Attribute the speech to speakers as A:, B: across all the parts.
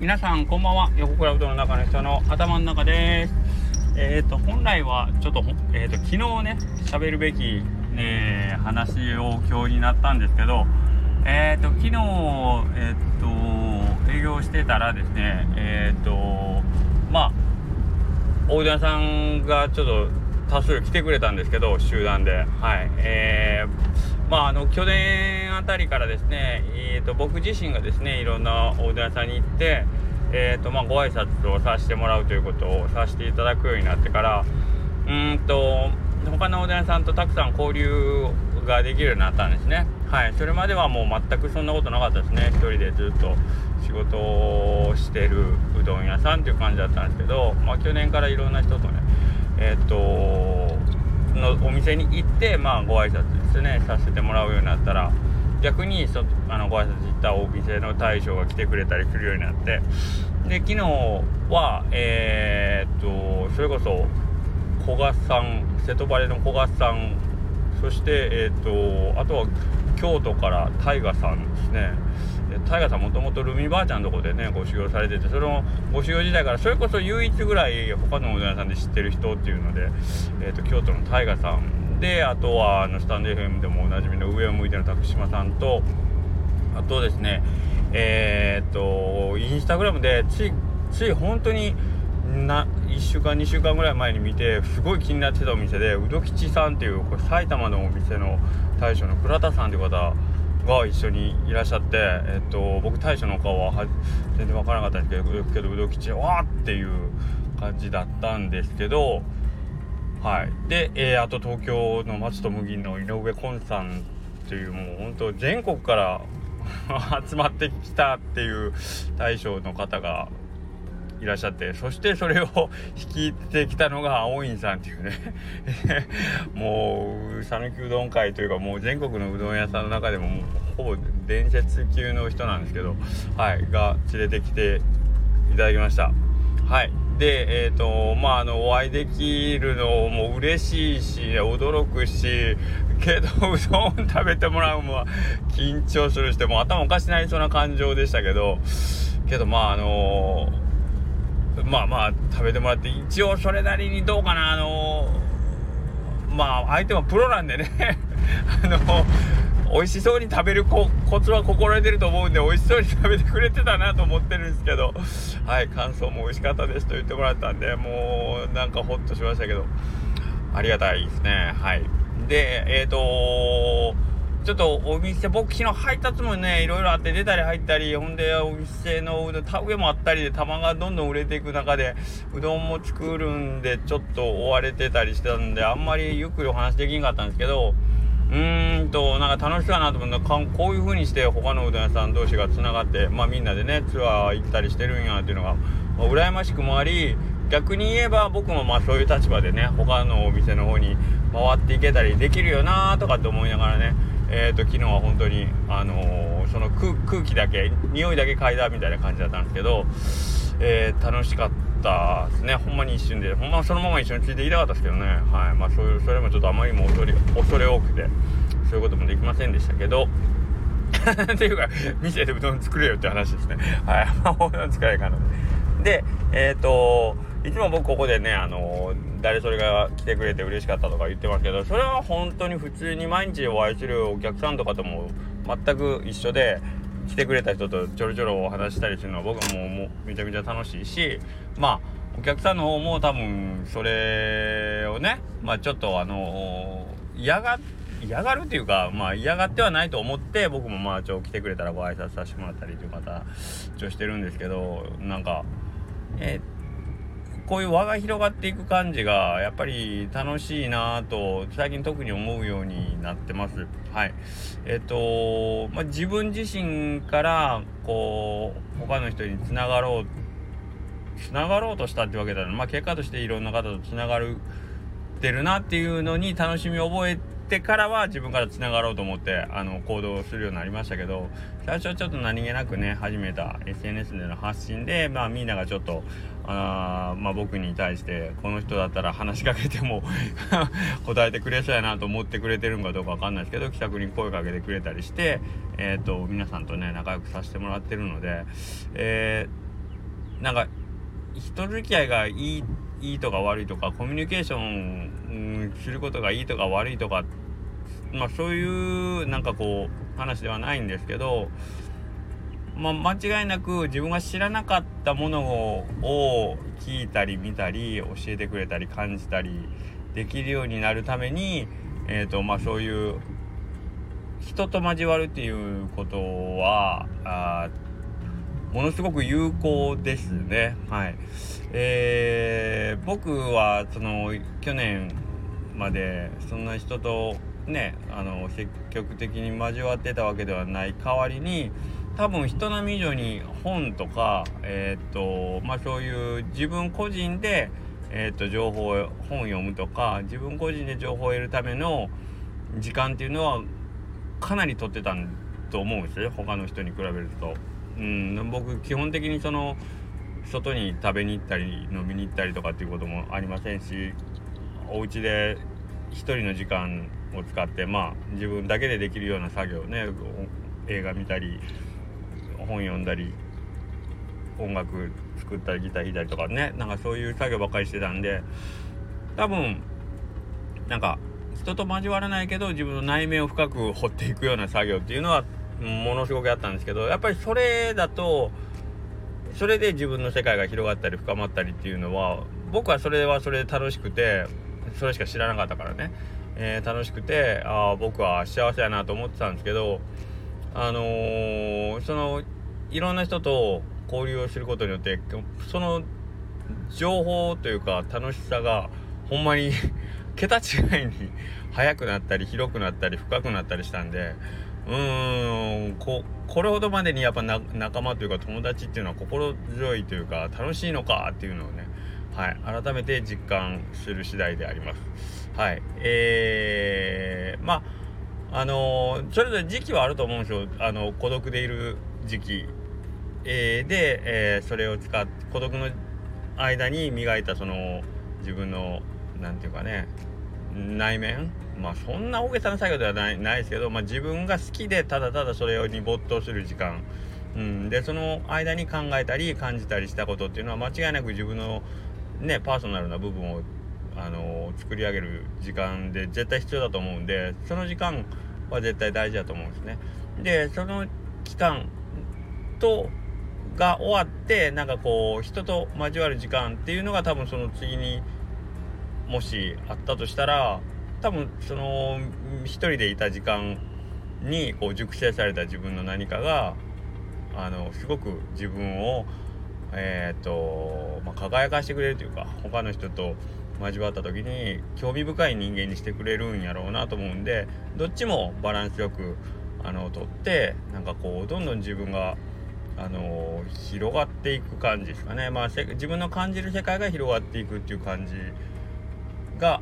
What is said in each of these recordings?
A: 皆さんこんばんは。横倉うどんの中の人の頭の中です。えっ、ー、と本来はちょっと,、えーと、昨日ね喋るべき、えー、話を今日になったんですけどえっ、ー、と昨日えっ、と営業してたらですねえっ、とまあ大田さんがちょっと多数来てくれたんですけど集団で。はい。えー、まああの去年あたりからですねえーと、僕自身がですねいろんなおうどん屋さんに行ってえーとまあ、ご挨拶をさせてもらうということをさせていただくようになってからうんと他のおでん屋さんとたくさん交流ができるようになったんですね。はい。それまではもう全くそんなことなかったですね。一人でずっと仕事をしてるうどん屋さんっていう感じだったんですけど、まあ、去年からいろんな人とねえっ、とのお店に行ってまあご挨拶ですねさせてもらうようになったら逆にそあのご挨拶行ったお店の大将が来てくれたりするようになってで昨日はえー、っとそれこそ古賀さん瀬戸バレの古賀さんそしてえー、っとあとは京都から大河さんですね。大河さんもともとルミばあちゃんのとこでねご修行されててそのご修行時代からそれこそ唯一ぐらい他のおうどん屋さんで知ってる人っていうので、えーと京都の大河さんであとはあのスタンド FM でもおなじみの上を向いての拓島さんとあとですねえー、っとインスタグラムでついつい本当にな1週間2週間ぐらい前に見てすごい気になってたお店でうど吉さんっていうこれ埼玉のお店の大将の倉田さんっていう方が一緒にいらっしゃって、えっと、僕大将の顔は全然分からなかったんですけどけどうど吉わーっていう感じだったんですけどはい、で、えー、あと東京の松と麦の井上昆さんというもう本当全国から集まってきたっていう大将の方がいらっしゃってそしてそれを引きてきたのが青院さんっていうね。もう讃岐うどん会というかもう全国のうどん屋さんの中でももうほぼ伝説級の人なんですけどはいが連れてきていただきました。はい。で、え、ー、と、まあ、あの、お会いできるのも嬉しいし、驚くし、けど、うどん食べてもらうのは緊張するして、もう頭おかしなりそうな感情でしたけど、けど、まあ、あのまあまあ、食べてもらって、一応それなりにどうかな、あのまあ、相手もプロなんでね。あの美味しそうに食べるコツは心得てると思うんで美味しそうに食べてくれてたなと思ってるんですけど。はい感想も美味しかったですと言ってもらったんでもうなんかホッとしましたけど。ありがたいですね。はい。でえっ、ー、とちょっとお店僕昨日配達もねいろいろあって出たり入ったりほんでお店のうどん田植えもあったりで玉がどんどん売れていく中でうどんも作るんでちょっと追われてたりしてたんであんまりゆっくりお話できんかったんですけどうーんとなんか楽しそうやなと思うのはこういう風にして他のうどん屋さん同士がつながってまあみんなでねツアー行ったりしてるんやっていうのが、まあ、羨ましくもあり逆に言えば僕もまあそういう立場でね他のお店の方に回っていけたりできるよなとかって思いながらねえーと、昨日は本当に、あのー、その空気だけ匂いだけ嗅いだみたいな感じだったんですけど、えー、楽しかったですね。ほんまに一瞬で。ほんまそのまま一緒についていきたかったですけどね。はい。まあそういうそれもちょっとあまりにも恐れ恐れ多くてそういうこともできませんでしたけど っていうか店でうどん作れよって話ですね。はい。まあうどん作らないかな。でえっ、ー、といつも僕ここでねあの誰それが来てくれて嬉しかったとか言ってますけどそれは本当に普通に毎日お会いするお客さんとかとも全く一緒で来てくれた人とちょろちょろお話したりするのは僕ももうめちゃめちゃ楽しいしまあお客さんの方も多分それをねまあちょっとあの嫌が嫌がるっていうかまあ嫌がってはないと思って僕もまあちょ来てくれたらご挨拶させてもらったりという方一応してるんですけどなんかえーこういう輪が広がっていく感じがやっぱり楽しいなと最近特に思うようになってます。はい。えっ、と、まあ、自分自身からこう他の人につながろうつながろうとしたってわけだな、まあ、結果としていろんな方とつながるってるなっていうのに楽しみを覚えってからは自分からつながろうと思ってあの行動するようになりましたけど最初はちょっと何気なくね始めた SNS での発信で、まあ、みんながちょっとあまあ、僕に対してこの人だったら話しかけても 答えてくれそうやなと思ってくれてるんかどうか分かんないですけど気さくに声かけてくれたりして、えーと、皆さんとね仲良くさせてもらってるので、えーなんか人付き合いがいいっていいとか悪いとかコミュニケーション、することがいいとか悪いとかまあそういうなんかこう話ではないんですけど、まあ、間違いなく自分が知らなかったものを聞いたり見たり教えてくれたり感じたりできるようになるために、えーとまあ、そういう人と交わるっていうことはあものすごく有効ですね。はい。えー、僕はその去年までそんな人とねあの積極的に交わってたわけではない代わりに多分人並み以上に本とかえっ、とまあそういう自分個人でえっ、と情報本読むとか自分個人で情報を得るための時間っていうのはかなり取ってたと思うんですよ他の人に比べると。うん、僕基本的にその外に食べに行ったり飲みに行ったりとかっていうこともありませんしお家で一人の時間を使ってまあ自分だけでできるような作業ね映画見たり本読んだり音楽作ったりギター弾いたりとかねなんかそういう作業ばっかりしてたんで多分なんか人と交わらないけど自分の内面を深く掘っていくような作業っていうのはものすごくやったんですけどやっぱりそれだとそれで自分の世界が広がったり深まったりっていうのは僕はそれはそれで楽しくてそれしか知らなかったからね、えー、楽しくてああ僕は幸せやなと思ってたんですけどあのー、そのいろんな人と交流をすることによってその情報というか楽しさがほんまに 桁違いに速くなったり広くなったり深くなったりしたんでうーんここれほどまでにやっぱ仲間というか友達っていうのは心強いというか楽しいのかっていうのをね、はい、改めて実感する次第であります。はい。えー、まあ、あのー、それぞれ時期はあると思うんですよ。あの、孤独でいる時期。えー、で、えー、それを使って、孤独の間に磨いたその自分の、なんていうかね、内面まあそんな大げさな作業ではないないですけど、まあ、自分が好きでただただそれに没頭する時間、うん、でその間に考えたり感じたりしたことっていうのは間違いなく自分のねパーソナルな部分をあの作り上げる時間で絶対必要だと思うんでその時間は絶対大事だと思うんですね。でその期間とが終わってなんかこう人と交わる時間っていうのが多分その次にもしあったとしたら多分その一人でいた時間にこう熟成された自分の何かがあのすごく自分をえっ、と、まあ、輝かしてくれるというか他の人と交わった時に興味深い人間にしてくれるんやろうなと思うんでどっちもバランスよくあのとってなんかこうどんどん自分があの広がっていく感じですかね。まあ自分の感じる世界が広がっていくっていう感じが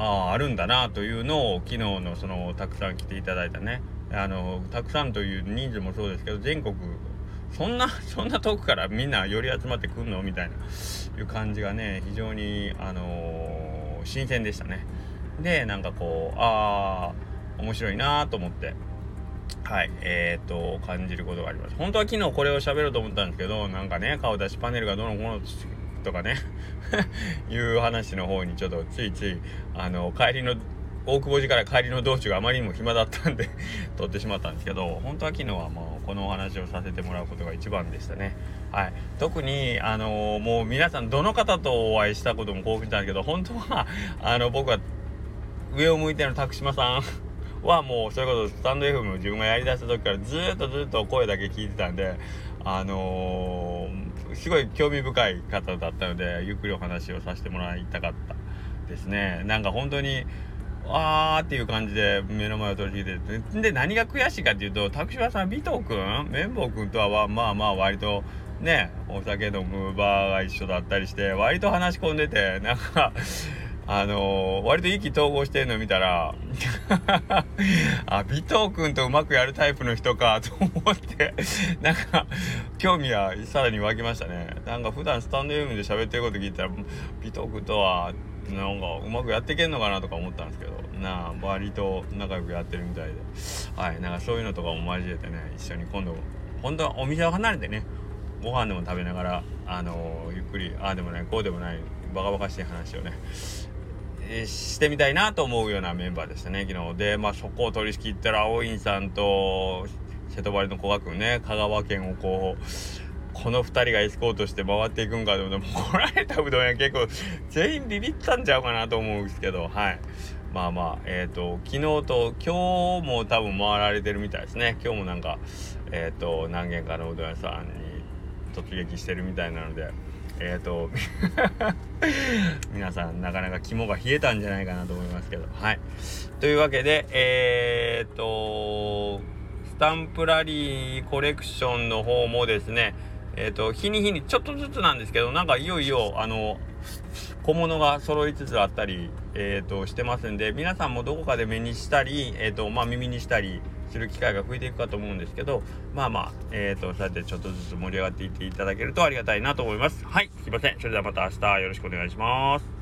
A: ああるんだなというのを昨日のそのたくさん来ていただいたね。あのたくさんという人数もそうですけど全国そんな そんな遠くからみんな寄り集まってくんのみたいないう感じがね非常にあのー、新鮮でしたね。でなんかこうああ面白いなと思って。はいえー、っと感じることがあります。本当は昨日これを喋ろうと思ったんですけどなんかね顔出しパネルがどのこのとかね。いう話の方にちょっとついついあの帰りの大久保寺から帰りの道中があまりにも暇だったんで 撮ってしまったんですけど本当は昨日はもうこのお話をさせてもらうことが一番でしたね。はい。特にあのもう皆さんどの方とお会いしたことも興奮したんですけど本当はあの僕は上を向いての拓島さん はもうそれこそスタンド FM の自分がやりだした時からずっとずっと声だけ聞いてたんであのー、すごい興味深い方だったのでゆっくりお話をさせてもらいたかったですね。なんか本当にあーっていう感じで目の前を取り入れてで何が悔しいかっていうと拓島さん尾藤君綿棒君とはまあまあ割とねお酒飲む場が一緒だったりして割と話し込んでてなんかあのー、割と意気投合してんの見たら あ、尾藤君とうまくやるタイプの人かと思ってなんか、興味はさらに湧きましたね。なんか普段スタンド FM で喋ってること聞いたら、尾藤君とは、なんかうまくやっていけんのかなとか思ったんですけど、なあ、割と仲良くやってるみたいで。はい、なんかそういうのとかも交えてね、一緒に今度、本当はお店を離れてね、ご飯でも食べながらあのゆっくりああでもないこうでもないバカバカしい話をねしてみたいなと思うようなメンバーでしたね昨日。でまあそこを取り仕切ったら青院さんと瀬戸張の古賀君ね香川県をこうこの2人がエスコートして回っていくんかでもでも来られたうどん屋結構全員ビビったんちゃうかなと思うんですけどはい。まあまあえっ、ー、と昨日と今日も多分回られてるみたいですね。今日もなんかえっ、ー、と何軒かのうどん屋さんに突撃してるみたいなのでえっ、ー、と皆さんなかなか肝が冷えたんじゃないかなと思いますけど。はい。というわけでえっ、とスタンプラリーコレクションの方もですねえっ、ー、と、日に日にちょっとずつなんですけど、なんかいよいよ、あの、小物が揃いつつあったり、え、ー、と、してますんで、皆さんもどこかで目にしたり、え、ー、と、まあ、耳にしたりする機会が増えていくかと思うんですけど、まあまあ、えっ、と、そうやってちょっとずつ盛り上がっていっていただけるとありがたいなと思います。はい、すいません。それではまた明日よろしくお願いします。